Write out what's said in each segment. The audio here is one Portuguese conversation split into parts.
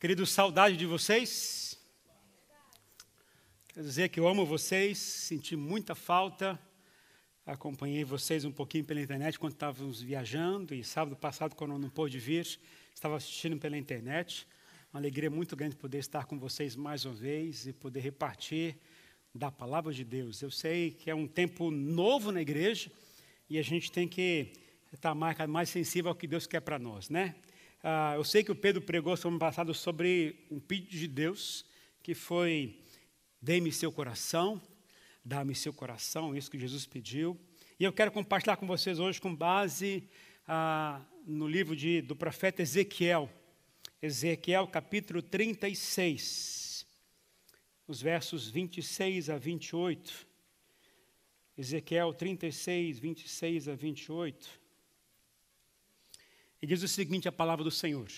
Querido, saudade de vocês. Quero dizer que eu amo vocês, senti muita falta. Acompanhei vocês um pouquinho pela internet quando estávamos viajando e sábado passado, quando eu não pôde vir, estava assistindo pela internet. Uma alegria muito grande poder estar com vocês mais uma vez e poder repartir da palavra de Deus. Eu sei que é um tempo novo na igreja e a gente tem que estar mais, mais sensível ao que Deus quer para nós, né? Ah, eu sei que o Pedro pregou semana passada sobre um pedido de Deus, que foi: dê-me seu coração, dá-me seu coração, isso que Jesus pediu. E eu quero compartilhar com vocês hoje com base ah, no livro de, do profeta Ezequiel, Ezequiel capítulo 36, os versos 26 a 28. Ezequiel 36, 26 a 28. E diz o seguinte: a palavra do Senhor: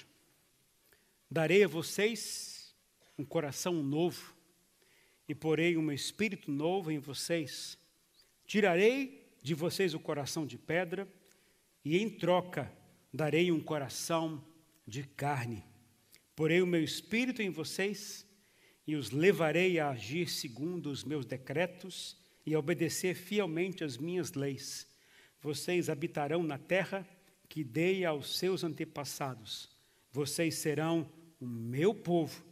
Darei a vocês um coração novo, e porei um espírito novo em vocês. Tirarei de vocês o coração de pedra, e em troca darei um coração de carne. Porei o meu espírito em vocês, e os levarei a agir segundo os meus decretos e a obedecer fielmente as minhas leis. Vocês habitarão na terra que dei aos seus antepassados. Vocês serão o meu povo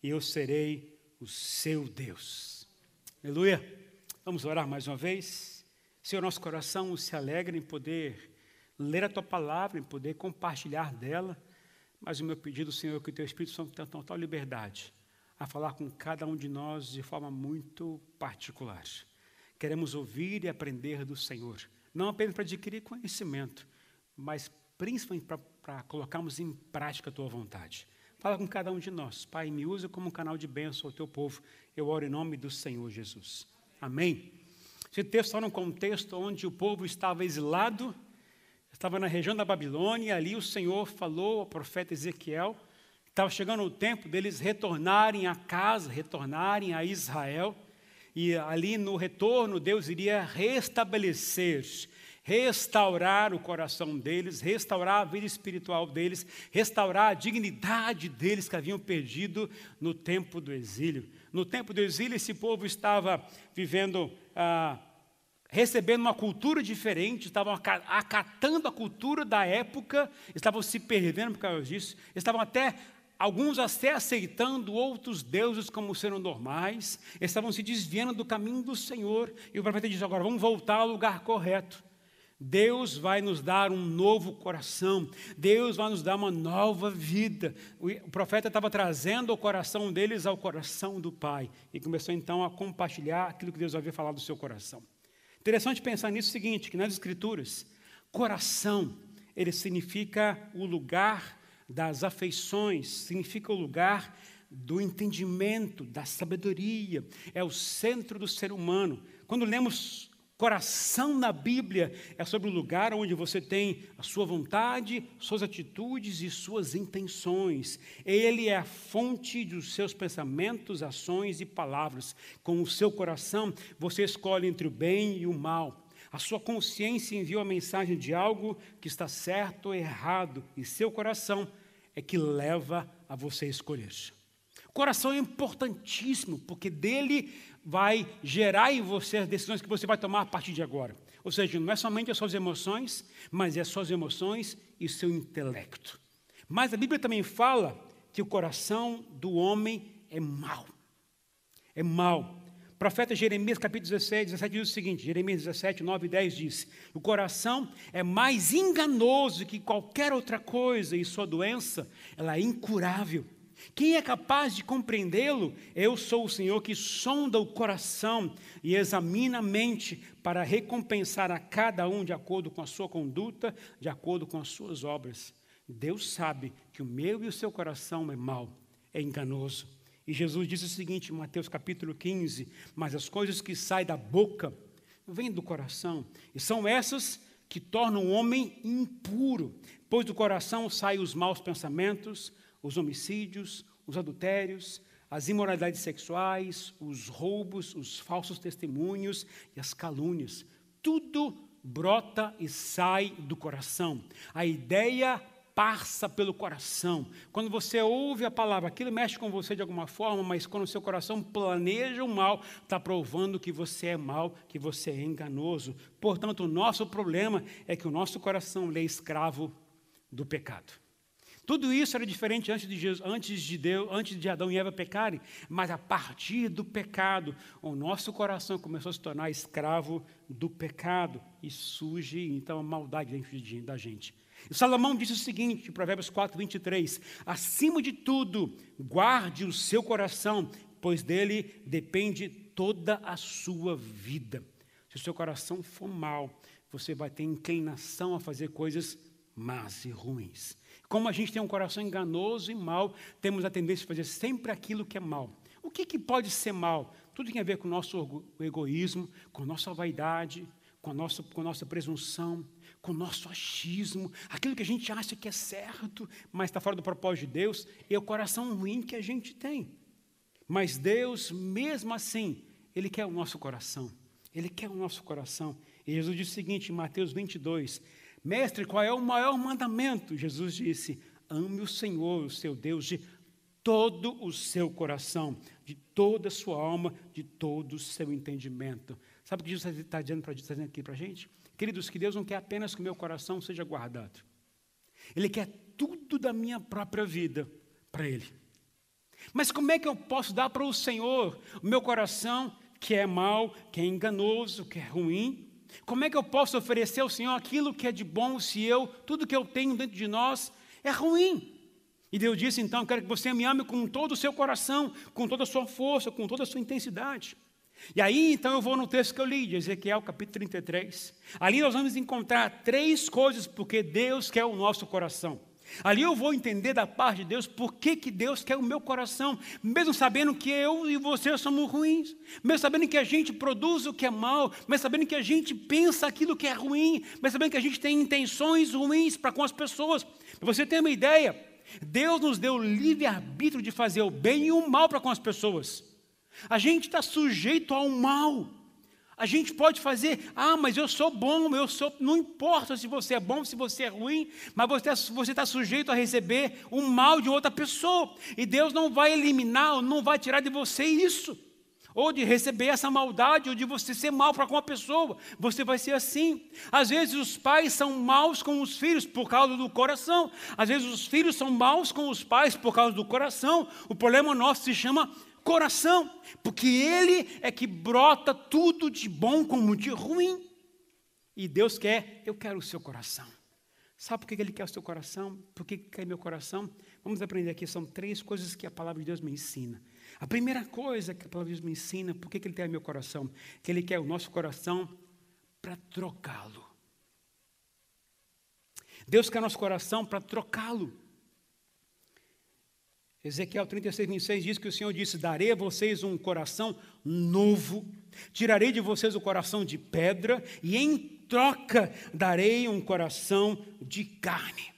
e eu serei o seu Deus. Aleluia. Vamos orar mais uma vez. Senhor, nosso coração se alegra em poder ler a tua palavra, em poder compartilhar dela. Mas o meu pedido, Senhor, é que o teu Espírito Santo tenha total liberdade a falar com cada um de nós de forma muito particular. Queremos ouvir e aprender do Senhor, não apenas para adquirir conhecimento, mas principalmente para colocarmos em prática a tua vontade. Fala com cada um de nós. Pai, me usa como um canal de bênção ao teu povo. Eu oro em nome do Senhor Jesus. Amém. Esse texto está num contexto onde o povo estava exilado, estava na região da Babilônia, e ali o Senhor falou ao profeta Ezequiel, estava chegando o tempo deles retornarem a casa, retornarem a Israel, e ali no retorno Deus iria restabelecer restaurar o coração deles, restaurar a vida espiritual deles, restaurar a dignidade deles que haviam perdido no tempo do exílio. No tempo do exílio, esse povo estava vivendo, ah, recebendo uma cultura diferente, estavam acatando a cultura da época, estavam se perdendo por causa disso, estavam até alguns até aceitando outros deuses como sendo normais, estavam se desviando do caminho do Senhor, e o profeta diz agora: vamos voltar ao lugar correto. Deus vai nos dar um novo coração, Deus vai nos dar uma nova vida. O profeta estava trazendo o coração deles ao coração do Pai e começou então a compartilhar aquilo que Deus havia falado do seu coração. Interessante pensar nisso o seguinte, que nas escrituras, coração, ele significa o lugar das afeições, significa o lugar do entendimento, da sabedoria, é o centro do ser humano. Quando lemos Coração na Bíblia é sobre o lugar onde você tem a sua vontade, suas atitudes e suas intenções. Ele é a fonte dos seus pensamentos, ações e palavras. Com o seu coração, você escolhe entre o bem e o mal. A sua consciência envia a mensagem de algo que está certo ou errado, e seu coração é que leva a você escolher. O coração é importantíssimo, porque dele vai gerar em você as decisões que você vai tomar a partir de agora. Ou seja, não é somente as suas emoções, mas é as suas emoções e seu intelecto. Mas a Bíblia também fala que o coração do homem é mau. É mau. O profeta Jeremias, capítulo 16, 17, diz o seguinte: Jeremias 17, 9 e 10 diz: O coração é mais enganoso que qualquer outra coisa, e sua doença ela é incurável. Quem é capaz de compreendê-lo? Eu sou o Senhor que sonda o coração e examina a mente para recompensar a cada um de acordo com a sua conduta, de acordo com as suas obras. Deus sabe que o meu e o seu coração é mau, é enganoso. E Jesus diz o seguinte em Mateus capítulo 15: Mas as coisas que saem da boca vêm do coração, e são essas que tornam o homem impuro, pois do coração saem os maus pensamentos, os homicídios, os adultérios, as imoralidades sexuais, os roubos, os falsos testemunhos e as calúnias. Tudo brota e sai do coração. A ideia passa pelo coração. Quando você ouve a palavra, aquilo mexe com você de alguma forma, mas quando o seu coração planeja o mal, está provando que você é mal, que você é enganoso. Portanto, o nosso problema é que o nosso coração é escravo do pecado. Tudo isso era diferente antes de, Jesus, antes de Deus, antes de Adão e Eva pecarem, mas a partir do pecado, o nosso coração começou a se tornar escravo do pecado e surge então a maldade dentro da gente. E Salomão disse o seguinte, em Provérbios 4, 23: Acima de tudo, guarde o seu coração, pois dele depende toda a sua vida. Se o seu coração for mal, você vai ter inclinação a fazer coisas más e ruins. Como a gente tem um coração enganoso e mau, temos a tendência de fazer sempre aquilo que é mal. O que, que pode ser mal? Tudo tem a ver com o nosso egoísmo, com a nossa vaidade, com a nossa, com a nossa presunção, com o nosso achismo, aquilo que a gente acha que é certo, mas está fora do propósito de Deus, é o coração ruim que a gente tem. Mas Deus, mesmo assim, Ele quer o nosso coração. Ele quer o nosso coração. E Jesus disse o seguinte em Mateus 22: Mestre, qual é o maior mandamento? Jesus disse: Ame o Senhor, o seu Deus, de todo o seu coração, de toda a sua alma, de todo o seu entendimento. Sabe o que Jesus está dizendo, aqui para a gente? Queridos, que Deus não quer apenas que o meu coração seja guardado. Ele quer tudo da minha própria vida para Ele. Mas como é que eu posso dar para o Senhor o meu coração que é mau, que é enganoso, que é ruim? Como é que eu posso oferecer ao Senhor aquilo que é de bom se eu, tudo que eu tenho dentro de nós é ruim? E Deus disse então: quero que você me ame com todo o seu coração, com toda a sua força, com toda a sua intensidade. E aí então eu vou no texto que eu li, de Ezequiel capítulo 33. Ali nós vamos encontrar três coisas porque Deus quer o nosso coração. Ali eu vou entender da parte de Deus por que, que Deus quer o meu coração, mesmo sabendo que eu e você somos ruins, mesmo sabendo que a gente produz o que é mal, mesmo sabendo que a gente pensa aquilo que é ruim, mesmo sabendo que a gente tem intenções ruins para com as pessoas. Você ter uma ideia, Deus nos deu livre-arbítrio de fazer o bem e o mal para com as pessoas. A gente está sujeito ao mal. A gente pode fazer, ah, mas eu sou bom, eu sou. Não importa se você é bom, se você é ruim, mas você está sujeito a receber o mal de outra pessoa. E Deus não vai eliminar, não vai tirar de você isso. Ou de receber essa maldade, ou de você ser mal para com a pessoa. Você vai ser assim. Às vezes os pais são maus com os filhos por causa do coração. Às vezes os filhos são maus com os pais por causa do coração. O problema nosso se chama coração, porque Ele é que brota tudo de bom como de ruim. E Deus quer, eu quero o seu coração. Sabe por que Ele quer o seu coração? Por que quer meu coração? Vamos aprender aqui, são três coisas que a palavra de Deus me ensina. A primeira coisa que a palavra de Deus me ensina, por que Ele quer meu coração? Que Ele quer o nosso coração para trocá-lo. Deus quer nosso coração para trocá-lo. Ezequiel 36, 26 diz que o Senhor disse: Darei a vocês um coração novo, tirarei de vocês o coração de pedra, e em troca darei um coração de carne.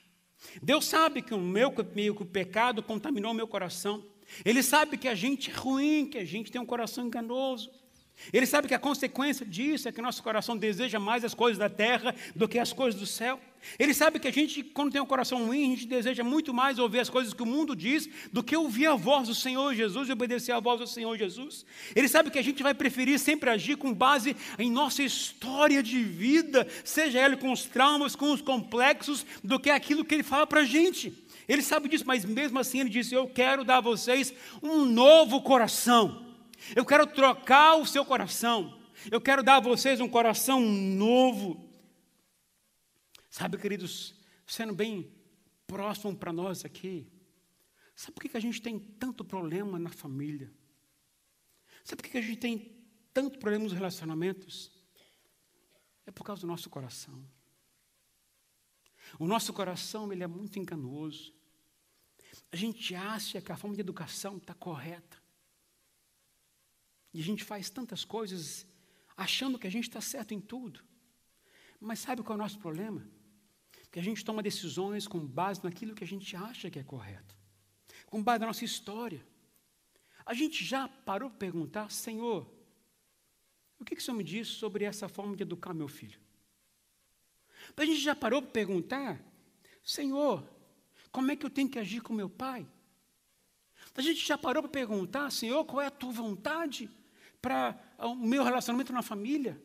Deus sabe que o meu que o pecado contaminou o meu coração. Ele sabe que a gente é ruim, que a gente tem um coração enganoso. Ele sabe que a consequência disso é que nosso coração deseja mais as coisas da terra do que as coisas do céu. Ele sabe que a gente, quando tem um coração ruim, a gente deseja muito mais ouvir as coisas que o mundo diz do que ouvir a voz do Senhor Jesus e obedecer à voz do Senhor Jesus. Ele sabe que a gente vai preferir sempre agir com base em nossa história de vida, seja ela com os traumas, com os complexos, do que aquilo que ele fala para a gente. Ele sabe disso, mas mesmo assim ele disse: Eu quero dar a vocês um novo coração. Eu quero trocar o seu coração. Eu quero dar a vocês um coração novo. Sabe, queridos, sendo bem próximo para nós aqui, sabe por que a gente tem tanto problema na família? Sabe por que a gente tem tanto problema nos relacionamentos? É por causa do nosso coração. O nosso coração ele é muito enganoso. A gente acha que a forma de educação está correta. E a gente faz tantas coisas achando que a gente está certo em tudo. Mas sabe qual é o nosso problema? Que a gente toma decisões com base naquilo que a gente acha que é correto, com base na nossa história. A gente já parou para perguntar, Senhor, o que, que o Senhor me diz sobre essa forma de educar meu filho? A gente já parou para perguntar, Senhor, Como é que eu tenho que agir com meu pai? A gente já parou para perguntar, Senhor, qual é a tua vontade para o meu relacionamento na família?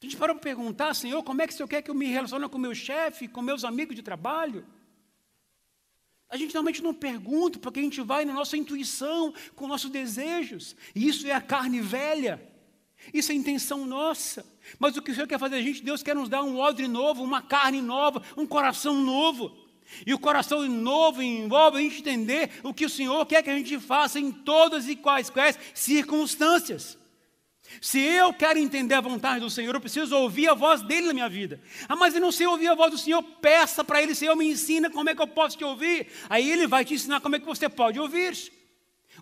A gente para perguntar, Senhor, como é que o Senhor quer que eu me relacione com meu chefe, com meus amigos de trabalho? A gente realmente não pergunta, porque a gente vai na nossa intuição, com nossos desejos. E isso é a carne velha. Isso é intenção nossa. Mas o que o Senhor quer fazer a gente? Deus quer nos dar um odre novo, uma carne nova, um coração novo. E o coração novo envolve a gente entender o que o Senhor quer que a gente faça em todas e quaisquer circunstâncias. Se eu quero entender a vontade do Senhor, eu preciso ouvir a voz dele na minha vida. Ah, mas eu não sei ouvir a voz do Senhor, peça para ele, Senhor, me ensina como é que eu posso te ouvir. Aí ele vai te ensinar como é que você pode ouvir.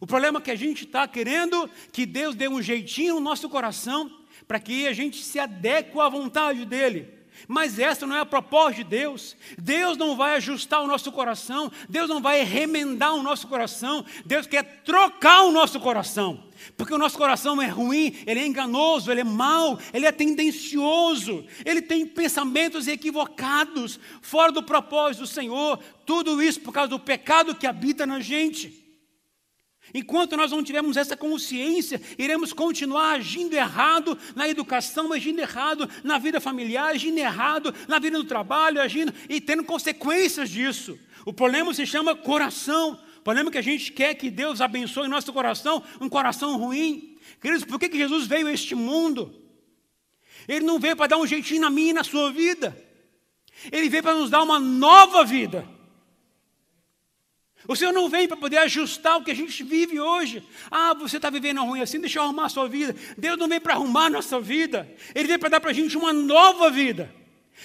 O problema é que a gente está querendo que Deus dê um jeitinho no nosso coração para que a gente se adeque à vontade dele. Mas essa não é a proposta de Deus. Deus não vai ajustar o nosso coração, Deus não vai remendar o nosso coração, Deus quer trocar o nosso coração. Porque o nosso coração é ruim, ele é enganoso, ele é mau, ele é tendencioso, ele tem pensamentos equivocados, fora do propósito do Senhor. Tudo isso por causa do pecado que habita na gente. Enquanto nós não tivermos essa consciência, iremos continuar agindo errado na educação, agindo errado na vida familiar, agindo errado na vida do trabalho, agindo e tendo consequências disso. O problema se chama coração. O problema é que a gente quer que Deus abençoe nosso coração, um coração ruim. Queridos, por que, que Jesus veio a este mundo? Ele não veio para dar um jeitinho na minha e na sua vida. Ele veio para nos dar uma nova vida. O Senhor não vem para poder ajustar o que a gente vive hoje. Ah, você está vivendo ruim assim, deixa eu arrumar a sua vida. Deus não vem para arrumar a nossa vida. Ele vem para dar para a gente uma nova vida.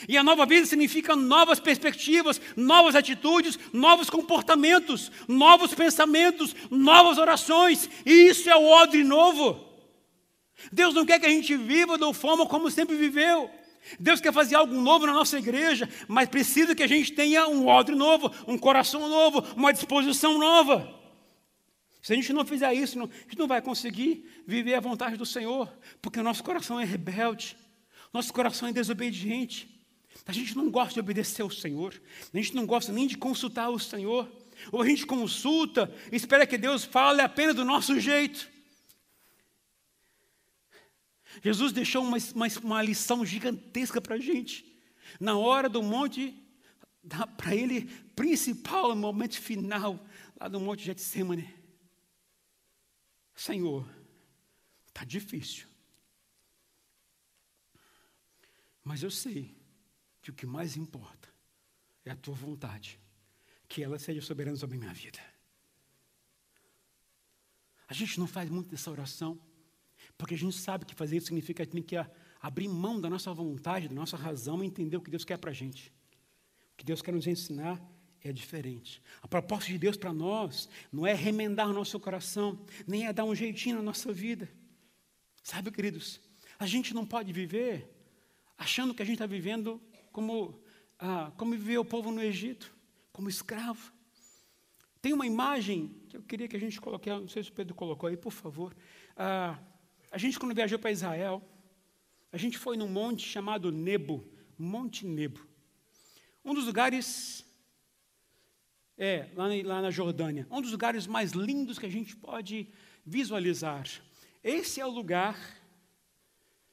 E a nova vida significa novas perspectivas, novas atitudes, novos comportamentos, novos pensamentos, novas orações. E isso é o odre novo. Deus não quer que a gente viva da forma como sempre viveu. Deus quer fazer algo novo na nossa igreja, mas precisa que a gente tenha um odre novo, um coração novo, uma disposição nova. Se a gente não fizer isso, a gente não vai conseguir viver a vontade do Senhor, porque o nosso coração é rebelde, nosso coração é desobediente. A gente não gosta de obedecer ao Senhor, a gente não gosta nem de consultar o Senhor, ou a gente consulta e espera que Deus fale apenas do nosso jeito. Jesus deixou uma, uma, uma lição gigantesca para a gente. Na hora do monte, para ele, principal, no momento final, lá do monte Getsemane. Senhor, está difícil. Mas eu sei que o que mais importa é a tua vontade, que ela seja soberana sobre a minha vida. A gente não faz muito dessa oração. Porque a gente sabe que fazer isso significa que a gente tem que abrir mão da nossa vontade, da nossa razão e entender o que Deus quer para a gente. O que Deus quer nos ensinar é diferente. A proposta de Deus para nós não é remendar o nosso coração, nem é dar um jeitinho na nossa vida. Sabe, queridos, a gente não pode viver achando que a gente está vivendo como, ah, como viveu o povo no Egito, como escravo. Tem uma imagem que eu queria que a gente colocasse, não sei se o Pedro colocou aí, por favor. Ah, a gente, quando viajou para Israel, a gente foi num monte chamado Nebo, Monte Nebo. Um dos lugares, é, lá, lá na Jordânia, um dos lugares mais lindos que a gente pode visualizar. Esse é o lugar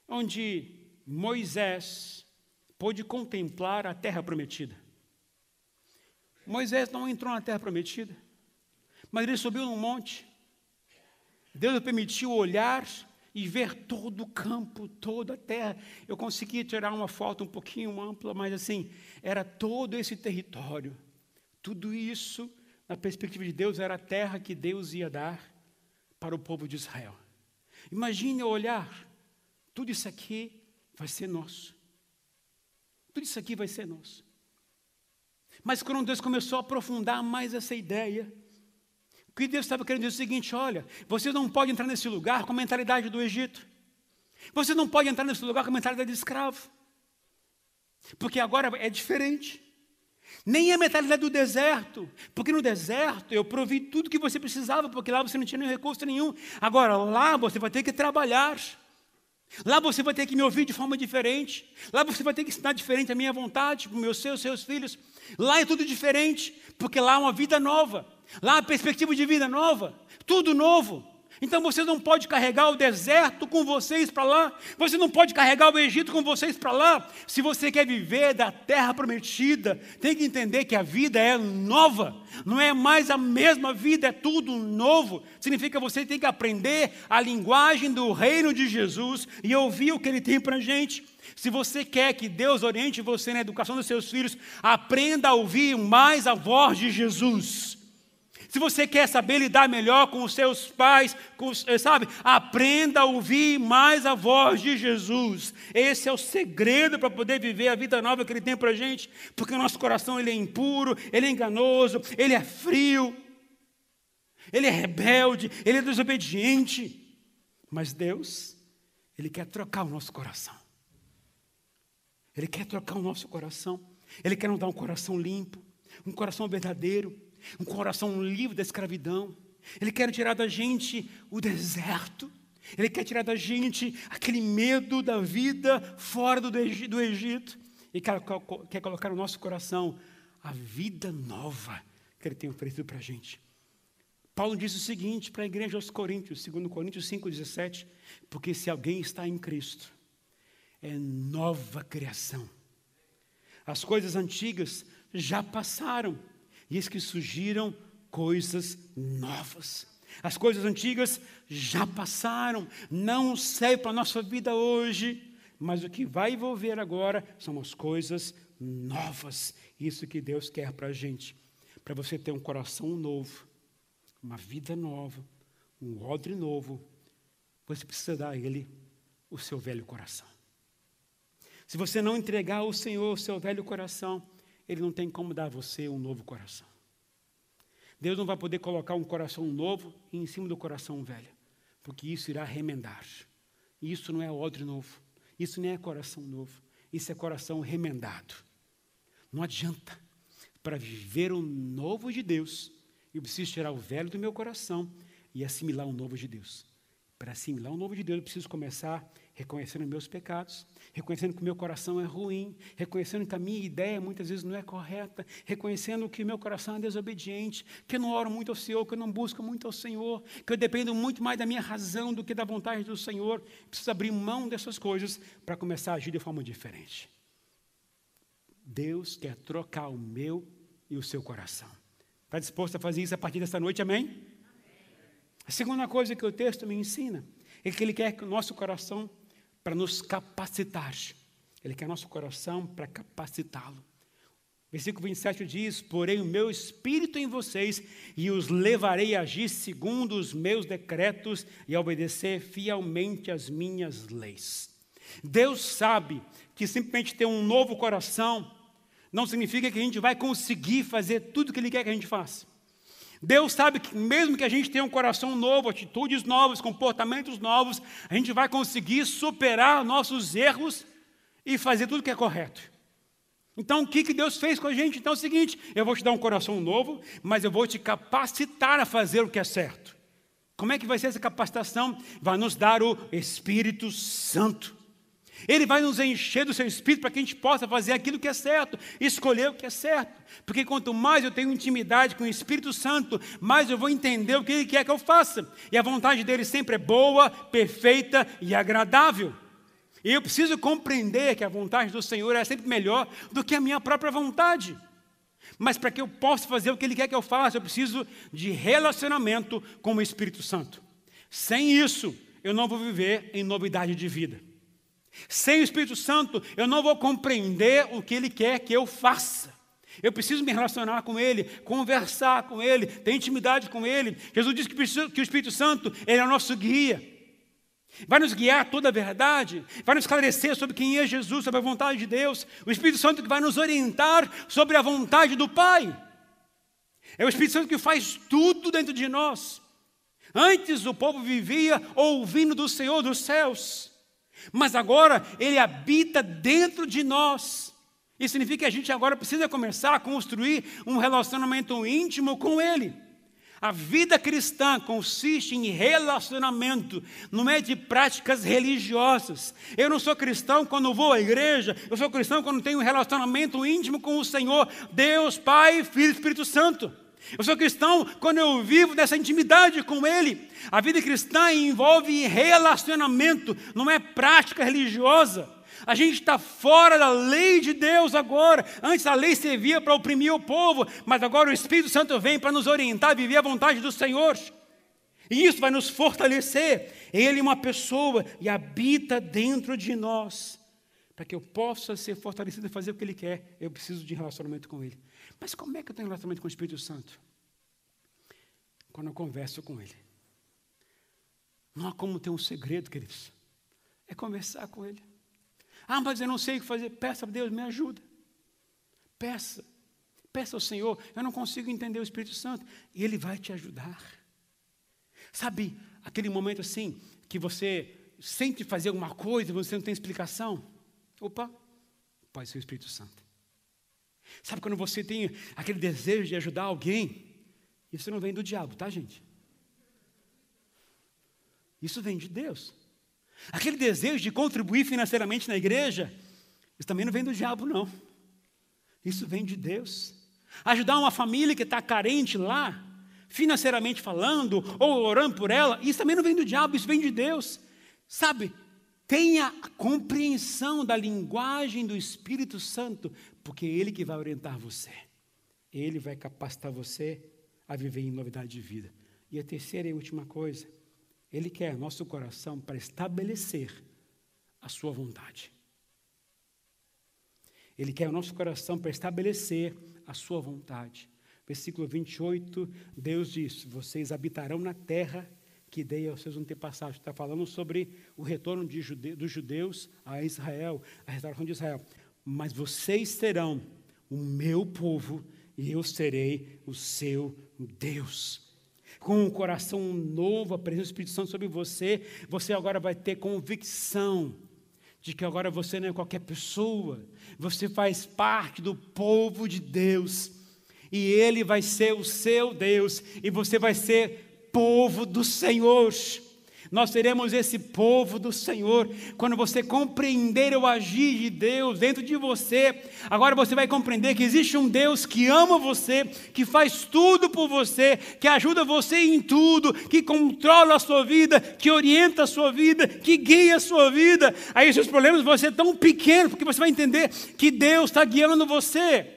onde Moisés pôde contemplar a terra prometida. Moisés não entrou na terra prometida, mas ele subiu num monte. Deus permitiu olhar e ver todo o campo, toda a terra. Eu consegui tirar uma foto um pouquinho ampla, mas assim, era todo esse território. Tudo isso, na perspectiva de Deus, era a terra que Deus ia dar para o povo de Israel. Imagine olhar, tudo isso aqui vai ser nosso. Tudo isso aqui vai ser nosso. Mas quando Deus começou a aprofundar mais essa ideia, que Deus estava querendo dizer o seguinte: olha, você não pode entrar nesse lugar com a mentalidade do Egito. Você não pode entrar nesse lugar com a mentalidade de escravo. Porque agora é diferente. Nem a mentalidade do deserto. Porque no deserto eu provi tudo que você precisava, porque lá você não tinha nenhum recurso nenhum. Agora, lá você vai ter que trabalhar. Lá você vai ter que me ouvir de forma diferente. Lá você vai ter que ensinar diferente a minha vontade, para os meus seus, seus filhos. Lá é tudo diferente, porque lá é uma vida nova. Lá perspectiva de vida nova. Tudo novo. Então você não pode carregar o deserto com vocês para lá, você não pode carregar o Egito com vocês para lá. Se você quer viver da terra prometida, tem que entender que a vida é nova, não é mais a mesma vida, é tudo novo. Significa que você tem que aprender a linguagem do reino de Jesus e ouvir o que ele tem para a gente. Se você quer que Deus oriente você na educação dos seus filhos, aprenda a ouvir mais a voz de Jesus. Se você quer saber lidar melhor com os seus pais, com, eh, sabe, aprenda a ouvir mais a voz de Jesus. Esse é o segredo para poder viver a vida nova que Ele tem para a gente, porque o nosso coração ele é impuro, ele é enganoso, ele é frio, ele é rebelde, ele é desobediente. Mas Deus, Ele quer trocar o nosso coração. Ele quer trocar o nosso coração. Ele quer nos dar um coração limpo, um coração verdadeiro um coração livre da escravidão. Ele quer tirar da gente o deserto. Ele quer tirar da gente aquele medo da vida fora do, Egito. E quer, quer colocar no nosso coração a vida nova que Ele tem oferecido para a gente. Paulo diz o seguinte para a igreja aos Coríntios, 2 Coríntios 5,17: Porque se alguém está em Cristo, é nova criação. As coisas antigas já passaram e eis que surgiram coisas novas. As coisas antigas já passaram, não serve para a nossa vida hoje, mas o que vai envolver agora são as coisas novas. Isso que Deus quer para a gente, para você ter um coração novo, uma vida nova, um odre novo, você precisa dar a Ele o seu velho coração. Se você não entregar ao Senhor o seu velho coração, ele não tem como dar a você um novo coração. Deus não vai poder colocar um coração novo em cima do coração velho, porque isso irá remendar. Isso não é odre novo, isso nem é coração novo, isso é coração remendado. Não adianta. Para viver o novo de Deus, eu preciso tirar o velho do meu coração e assimilar o novo de Deus. Para assimilar o novo de Deus, eu preciso começar reconhecendo meus pecados, reconhecendo que o meu coração é ruim, reconhecendo que a minha ideia muitas vezes não é correta, reconhecendo que o meu coração é desobediente, que eu não oro muito ao Senhor, que eu não busco muito ao Senhor, que eu dependo muito mais da minha razão do que da vontade do Senhor. Preciso abrir mão dessas coisas para começar a agir de forma diferente. Deus quer trocar o meu e o seu coração. Está disposto a fazer isso a partir desta noite, amém? A segunda coisa que o texto me ensina é que ele quer que o nosso coração para nos capacitar. Ele quer nosso coração para capacitá-lo. Versículo 27 diz: Porém, o meu espírito em vocês, e os levarei a agir segundo os meus decretos e a obedecer fielmente as minhas leis. Deus sabe que simplesmente ter um novo coração não significa que a gente vai conseguir fazer tudo o que Ele quer que a gente faça. Deus sabe que mesmo que a gente tenha um coração novo, atitudes novas, comportamentos novos, a gente vai conseguir superar nossos erros e fazer tudo que é correto. Então, o que, que Deus fez com a gente? Então é o seguinte: eu vou te dar um coração novo, mas eu vou te capacitar a fazer o que é certo. Como é que vai ser essa capacitação? Vai nos dar o Espírito Santo. Ele vai nos encher do seu espírito para que a gente possa fazer aquilo que é certo, escolher o que é certo. Porque quanto mais eu tenho intimidade com o Espírito Santo, mais eu vou entender o que ele quer que eu faça. E a vontade dele sempre é boa, perfeita e agradável. E eu preciso compreender que a vontade do Senhor é sempre melhor do que a minha própria vontade. Mas para que eu possa fazer o que Ele quer que eu faça, eu preciso de relacionamento com o Espírito Santo. Sem isso, eu não vou viver em novidade de vida. Sem o Espírito Santo, eu não vou compreender o que Ele quer que eu faça. Eu preciso me relacionar com Ele, conversar com Ele, ter intimidade com Ele. Jesus disse que o Espírito Santo ele é o nosso guia. Vai nos guiar toda a verdade, vai nos esclarecer sobre quem é Jesus, sobre a vontade de Deus. O Espírito Santo que vai nos orientar sobre a vontade do Pai. É o Espírito Santo que faz tudo dentro de nós. Antes o povo vivia ouvindo do Senhor dos céus. Mas agora ele habita dentro de nós. Isso significa que a gente agora precisa começar a construir um relacionamento íntimo com ele. A vida cristã consiste em relacionamento, não é de práticas religiosas. Eu não sou cristão quando vou à igreja, eu sou cristão quando tenho um relacionamento íntimo com o Senhor, Deus, Pai, Filho e Espírito Santo. Eu sou cristão quando eu vivo nessa intimidade com Ele. A vida cristã envolve relacionamento, não é prática religiosa. A gente está fora da lei de Deus agora. Antes a lei servia para oprimir o povo, mas agora o Espírito Santo vem para nos orientar a viver a vontade do Senhor. E isso vai nos fortalecer. Ele é uma pessoa e habita dentro de nós. Para que eu possa ser fortalecido e fazer o que Ele quer, eu preciso de relacionamento com Ele. Mas como é que eu tenho relacionamento com o Espírito Santo? Quando eu converso com Ele. Não há como ter um segredo, queridos. É conversar com Ele. Ah, mas eu não sei o que fazer. Peça a Deus, me ajuda. Peça. Peça ao Senhor. Eu não consigo entender o Espírito Santo. E Ele vai te ajudar. Sabe, aquele momento assim, que você sente fazer alguma coisa você não tem explicação? Opa, pode ser o Espírito Santo. Sabe quando você tem aquele desejo de ajudar alguém? Isso não vem do diabo, tá, gente? Isso vem de Deus. Aquele desejo de contribuir financeiramente na igreja, isso também não vem do diabo, não. Isso vem de Deus. Ajudar uma família que está carente lá, financeiramente falando, ou orando por ela, isso também não vem do diabo, isso vem de Deus. Sabe, tenha a compreensão da linguagem do Espírito Santo, porque é Ele que vai orientar você. Ele vai capacitar você a viver em novidade de vida. E a terceira e última coisa, ele quer nosso coração para estabelecer a sua vontade. Ele quer o nosso coração para estabelecer a sua vontade. Versículo 28, Deus diz: Vocês habitarão na terra que dei aos seus antepassados. Está falando sobre o retorno jude, dos judeus a Israel, a restauração de Israel. Mas vocês serão o meu povo e eu serei o seu Deus. Com um coração novo, a presença do Espírito Santo sobre você, você agora vai ter convicção de que agora você não é qualquer pessoa, você faz parte do povo de Deus, e Ele vai ser o seu Deus, e você vai ser povo do Senhor. Nós seremos esse povo do Senhor. Quando você compreender o agir de Deus dentro de você, agora você vai compreender que existe um Deus que ama você, que faz tudo por você, que ajuda você em tudo, que controla a sua vida, que orienta a sua vida, que guia a sua vida. Aí seus problemas vão ser tão pequenos, porque você vai entender que Deus está guiando você.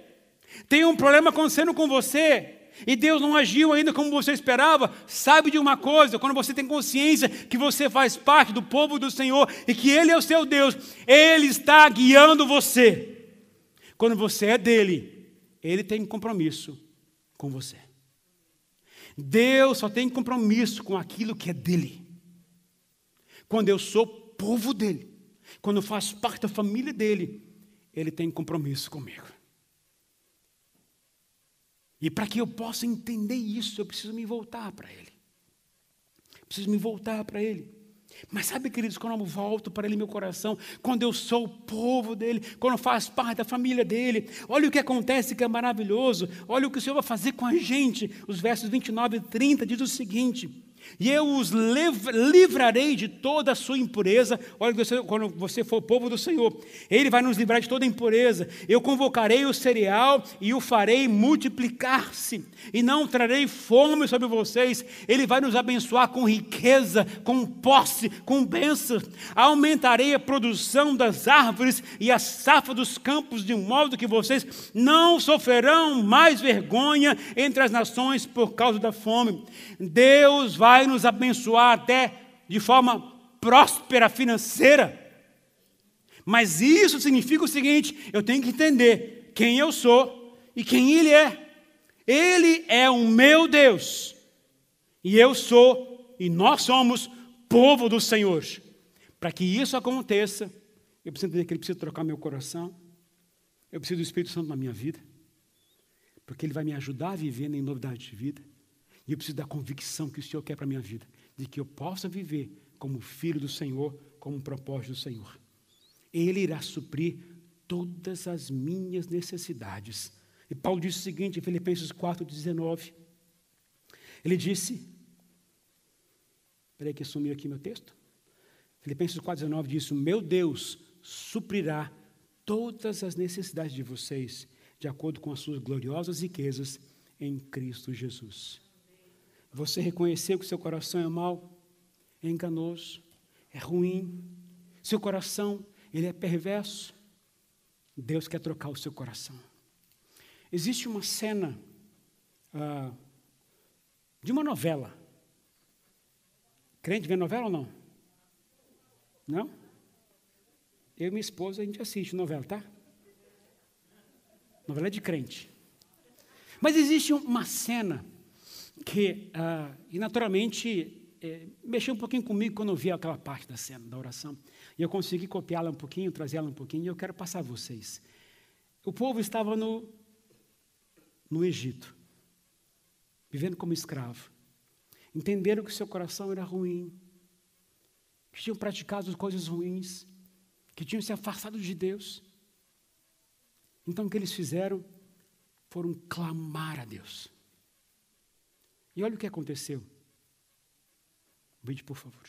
Tem um problema acontecendo com você, e Deus não agiu ainda como você esperava, sabe de uma coisa: quando você tem consciência que você faz parte do povo do Senhor e que Ele é o seu Deus, Ele está guiando você. Quando você é dele, Ele tem compromisso com você. Deus só tem compromisso com aquilo que é dele. Quando eu sou povo dele, quando eu faço parte da família dele, Ele tem compromisso comigo. E para que eu possa entender isso, eu preciso me voltar para Ele. Preciso me voltar para Ele. Mas sabe, queridos, quando eu volto para Ele, meu coração, quando eu sou o povo dEle, quando eu faço parte da família dEle, olha o que acontece que é maravilhoso, olha o que o Senhor vai fazer com a gente. Os versos 29 e 30 diz o seguinte: e eu os livrarei de toda a sua impureza. Olha, quando você for povo do Senhor, Ele vai nos livrar de toda impureza. Eu convocarei o cereal e o farei multiplicar-se, e não trarei fome sobre vocês. Ele vai nos abençoar com riqueza, com posse, com bênção. Aumentarei a produção das árvores e a safra dos campos, de modo que vocês não sofrerão mais vergonha entre as nações por causa da fome. Deus vai vai nos abençoar até de forma próspera financeira. Mas isso significa o seguinte: eu tenho que entender quem eu sou e quem Ele é. Ele é o meu Deus, e eu sou, e nós somos povo do Senhor. Para que isso aconteça, eu preciso entender que Ele precisa trocar meu coração, eu preciso do Espírito Santo na minha vida, porque Ele vai me ajudar a viver em novidade de vida. E eu preciso da convicção que o Senhor quer para a minha vida, de que eu possa viver como filho do Senhor, como propósito do Senhor. Ele irá suprir todas as minhas necessidades. E Paulo diz o seguinte em Filipenses 4,19: Ele disse, Espera aí que sumiu aqui meu texto. Filipenses 4,19 diz: meu Deus suprirá todas as necessidades de vocês, de acordo com as suas gloriosas riquezas em Cristo Jesus. Você reconheceu que seu coração é mau, é enganoso, é ruim, seu coração ele é perverso. Deus quer trocar o seu coração. Existe uma cena ah, de uma novela Crente vê novela ou não? Não? Eu e minha esposa, a gente assiste novela, tá? Novela de crente. Mas existe uma cena que, ah, e naturalmente, é, mexeu um pouquinho comigo quando eu vi aquela parte da cena, da oração. E eu consegui copiá-la um pouquinho, trazê-la um pouquinho, e eu quero passar a vocês. O povo estava no, no Egito, vivendo como escravo entenderam que seu coração era ruim, que tinham praticado coisas ruins, que tinham se afastado de Deus. Então o que eles fizeram? Foram clamar a Deus. E olha o que aconteceu. Vídeo, por favor.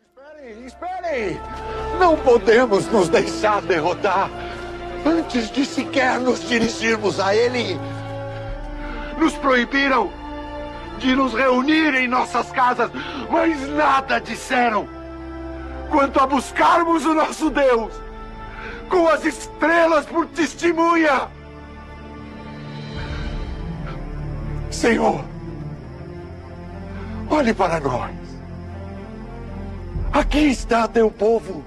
Esperem, esperem! Não podemos nos deixar derrotar antes de sequer nos dirigirmos a Ele. Nos proibiram de nos reunir em nossas casas, mas nada disseram quanto a buscarmos o nosso Deus com as estrelas por testemunha. Senhor, olhe para nós. Aqui está teu povo,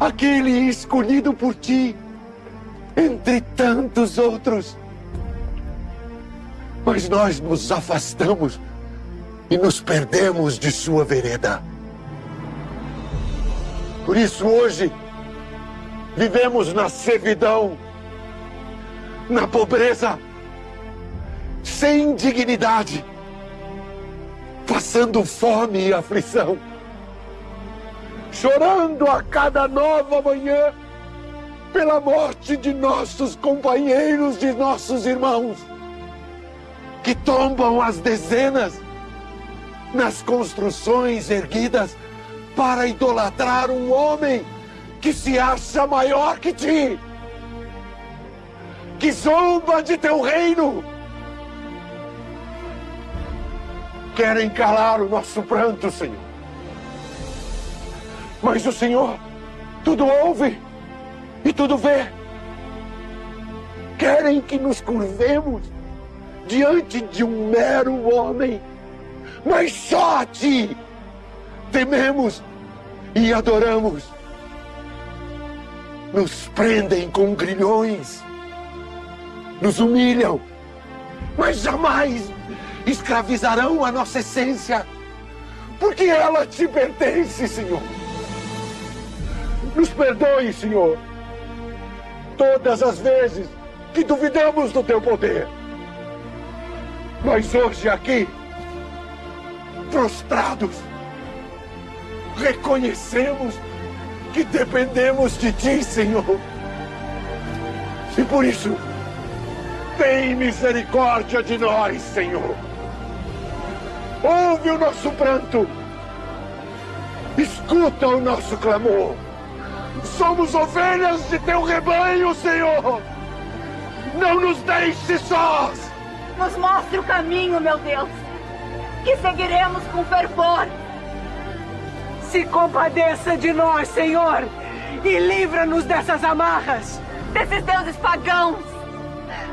aquele escolhido por ti, entre tantos outros. Mas nós nos afastamos e nos perdemos de sua vereda. Por isso, hoje, vivemos na servidão, na pobreza, sem dignidade, passando fome e aflição chorando a cada nova manhã pela morte de nossos companheiros, de nossos irmãos, que tombam as dezenas nas construções erguidas para idolatrar um homem que se acha maior que ti, que zomba de teu reino. Querem calar o nosso pranto, Senhor mas o Senhor tudo ouve e tudo vê. Querem que nos curvemos diante de um mero homem, mas só a Ti tememos e adoramos. Nos prendem com grilhões, nos humilham, mas jamais escravizarão a nossa essência, porque ela te pertence, Senhor. Nos perdoe, Senhor, todas as vezes que duvidamos do teu poder. Mas hoje aqui, prostrados, reconhecemos que dependemos de ti, Senhor. E por isso, tem misericórdia de nós, Senhor. Ouve o nosso pranto. Escuta o nosso clamor. Somos ovelhas de teu rebanho, Senhor. Não nos deixe sós. Nos mostre o caminho, meu Deus, que seguiremos com fervor. Se compadeça de nós, Senhor, e livra-nos dessas amarras. Desses deuses pagãos,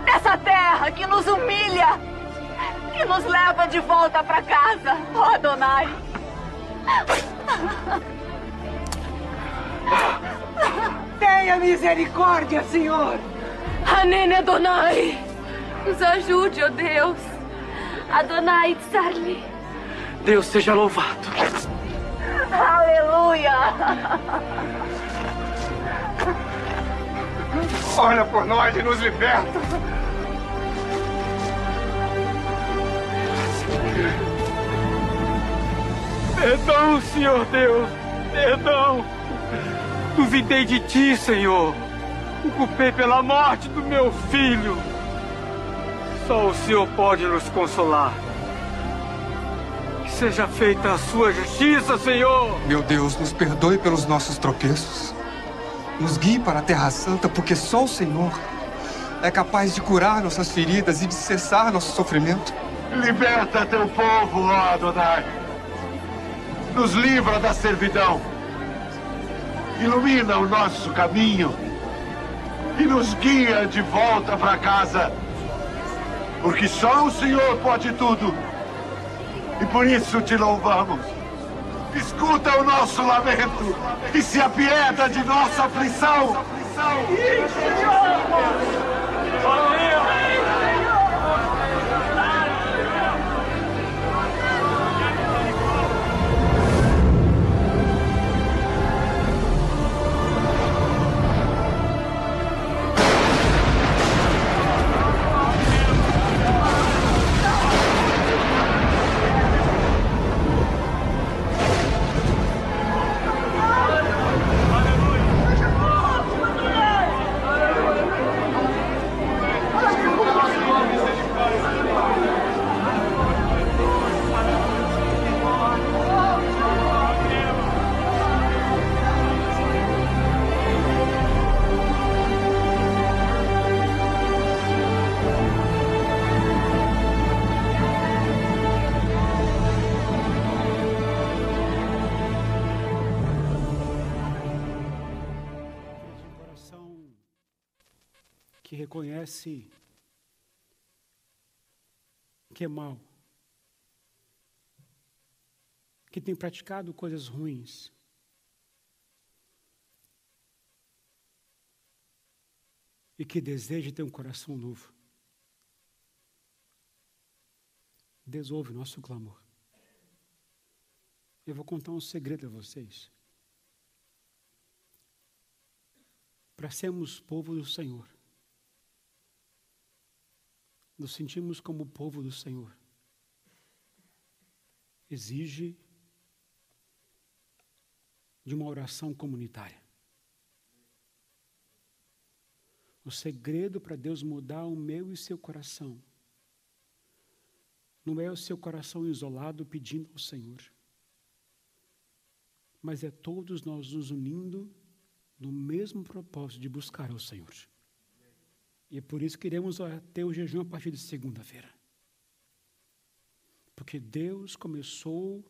dessa terra que nos humilha, que nos leva de volta para casa, ó oh, Adonai. Tenha misericórdia, Senhor! Hanene Adonai! nos ajude, ó oh Deus. Adonai Tsarli. Deus seja louvado. Aleluia! Olha por nós e nos liberta. Perdão, Senhor Deus. Perdão. Duvidei de ti, Senhor. Ocupei pela morte do meu filho. Só o Senhor pode nos consolar. Que seja feita a sua justiça, Senhor. Meu Deus, nos perdoe pelos nossos tropeços. Nos guie para a Terra Santa, porque só o Senhor é capaz de curar nossas feridas e de cessar nosso sofrimento. Liberta teu povo, ó Adonai. Nos livra da servidão. Ilumina o nosso caminho e nos guia de volta para casa. Porque só o Senhor pode tudo. E por isso te louvamos. Escuta o nosso lamento e se apieda de nossa aflição. Um reconhece que é mal, que tem praticado coisas ruins. E que deseja ter um coração novo. Deus ouve o nosso clamor. Eu vou contar um segredo a vocês. para sermos povo do Senhor. Nos sentimos como povo do Senhor. Exige de uma oração comunitária. O segredo para Deus mudar o meu e seu coração não é o seu coração isolado pedindo ao Senhor, mas é todos nós nos unindo no mesmo propósito de buscar ao Senhor. E é por isso que iremos ter o jejum a partir de segunda-feira. Porque Deus começou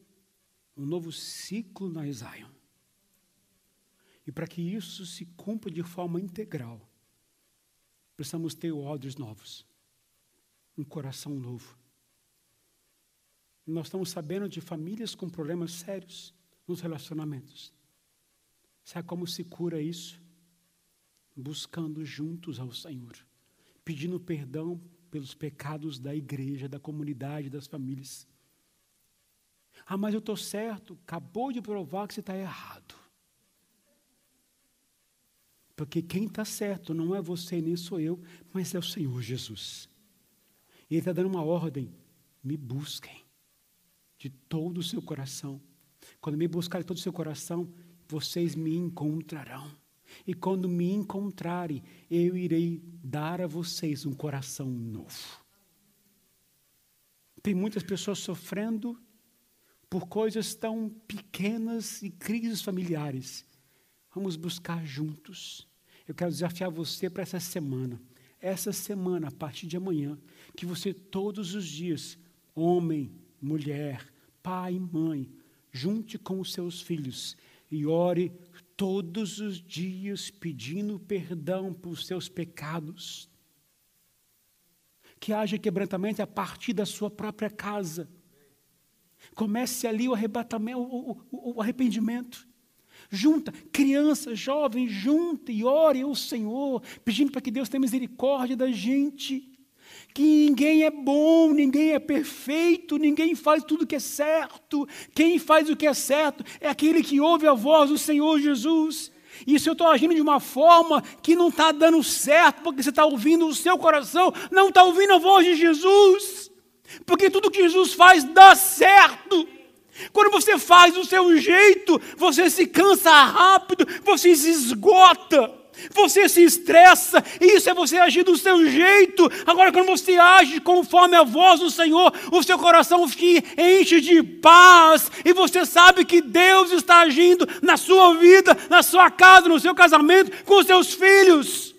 um novo ciclo na Zion. E para que isso se cumpra de forma integral, precisamos ter odres novos, um coração novo. Nós estamos sabendo de famílias com problemas sérios nos relacionamentos. Sabe como se cura isso? Buscando juntos ao Senhor, pedindo perdão pelos pecados da igreja, da comunidade, das famílias. Ah, mas eu estou certo. Acabou de provar que você está errado. Porque quem está certo não é você nem sou eu, mas é o Senhor Jesus. E Ele está dando uma ordem: me busquem de todo o seu coração. Quando me buscar de todo o seu coração, vocês me encontrarão. E quando me encontrarem, eu irei dar a vocês um coração novo. Tem muitas pessoas sofrendo por coisas tão pequenas e crises familiares. Vamos buscar juntos. Eu quero desafiar você para essa semana. Essa semana, a partir de amanhã, que você todos os dias, homem, mulher, pai e mãe, junte com os seus filhos e ore todos os dias pedindo perdão por seus pecados. Que haja quebrantamento a partir da sua própria casa. Comece ali o arrebatamento, o, o, o arrependimento. Junta, criança, jovem, junta e ore ao Senhor, pedindo para que Deus tenha misericórdia da gente que ninguém é bom, ninguém é perfeito, ninguém faz tudo que é certo. Quem faz o que é certo é aquele que ouve a voz do Senhor Jesus. E se eu estou agindo de uma forma que não está dando certo, porque você está ouvindo o seu coração, não está ouvindo a voz de Jesus. Porque tudo que Jesus faz dá certo. Quando você faz do seu jeito, você se cansa rápido, você se esgota. Você se estressa, isso é você agir do seu jeito. Agora, quando você age conforme a voz do Senhor, o seu coração se enche de paz, e você sabe que Deus está agindo na sua vida, na sua casa, no seu casamento, com os seus filhos.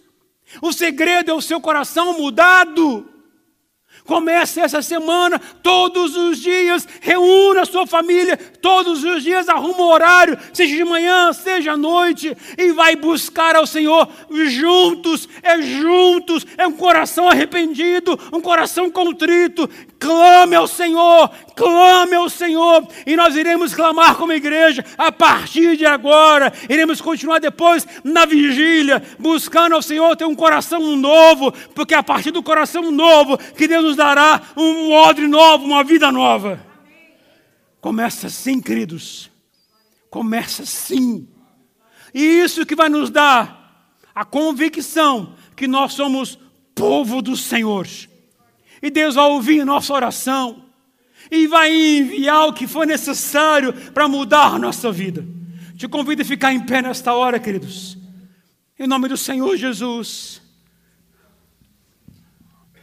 O segredo é o seu coração mudado. Comece essa semana, todos os dias, reúna a sua família, todos os dias arruma o horário, seja de manhã, seja à noite, e vai buscar ao Senhor juntos, é juntos, é um coração arrependido, um coração contrito, clame ao Senhor, clame ao Senhor, e nós iremos clamar como igreja a partir de agora, iremos continuar depois na vigília, buscando ao Senhor ter um coração novo, porque é a partir do coração novo que Deus nos dará um odre novo, uma vida nova. Começa assim, queridos, começa assim, e isso que vai nos dar a convicção que nós somos povo do Senhor e Deus vai ouvir nossa oração. E vai enviar o que for necessário para mudar a nossa vida. Te convido a ficar em pé nesta hora, queridos. Em nome do Senhor Jesus.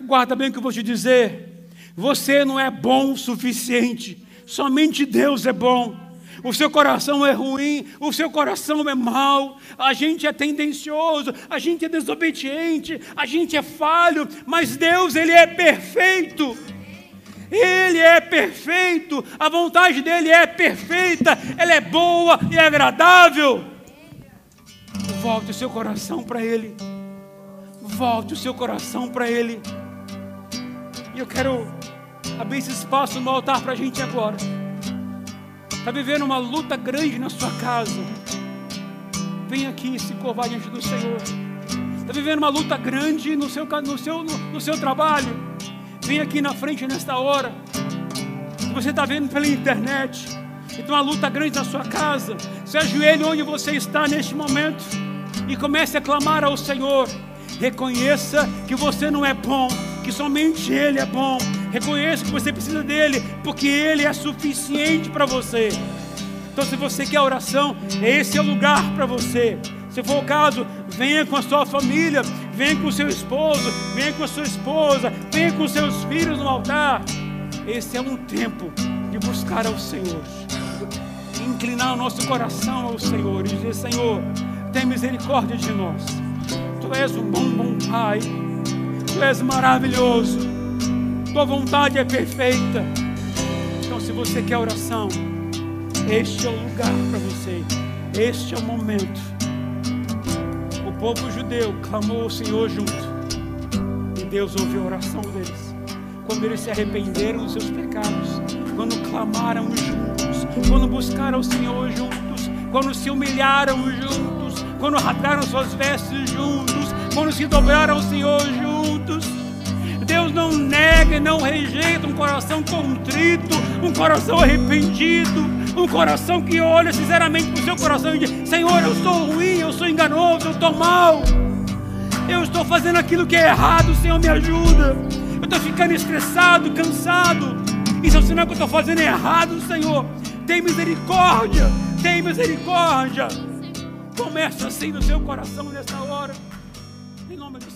Guarda bem o que eu vou te dizer. Você não é bom o suficiente. Somente Deus é bom o seu coração é ruim, o seu coração é mau, a gente é tendencioso, a gente é desobediente, a gente é falho, mas Deus, Ele é perfeito. Ele é perfeito, a vontade dele é perfeita, ela é boa e agradável. Volte o seu coração para Ele, volte o seu coração para Ele. E eu quero abrir esse espaço no altar para a gente agora. Está vivendo uma luta grande na sua casa, vem aqui se curvar diante do Senhor. Está vivendo uma luta grande no seu, no, seu, no, no seu trabalho, vem aqui na frente nesta hora. Se você está vendo pela internet, então uma luta grande na sua casa, se ajoelhe onde você está neste momento. E comece a clamar ao Senhor. Reconheça que você não é bom, que somente Ele é bom. Reconheça que você precisa dele, porque Ele é suficiente para você. Então, se você quer oração, esse é o lugar para você. Se for o caso, venha com a sua família, venha com o seu esposo, venha com a sua esposa, venha com seus filhos no altar. Esse é um tempo de buscar ao Senhor, inclinar o nosso coração ao Senhor e dizer: Senhor, tem misericórdia de nós. Tu és um bom, bom Pai. Tu és maravilhoso. Tua vontade é perfeita. Então, se você quer oração, este é o lugar para você. Este é o momento. O povo judeu clamou ao Senhor junto. E Deus ouviu a oração deles. Quando eles se arrependeram dos seus pecados. Quando clamaram juntos. Quando buscaram o Senhor juntos. Quando se humilharam juntos. Quando rasgaram suas vestes juntos. Quando se dobraram ao Senhor juntos. Deus não nega e não rejeita um coração contrito, um coração arrependido, um coração que olha sinceramente para o seu coração e diz: Senhor, eu sou ruim, eu sou enganoso, eu estou mal, eu estou fazendo aquilo que é errado, Senhor, me ajuda. Eu estou ficando estressado, cansado. Isso é o sinal que eu estou fazendo errado, Senhor. Tem misericórdia, tem misericórdia. Começa assim no seu coração nessa hora. Em nome do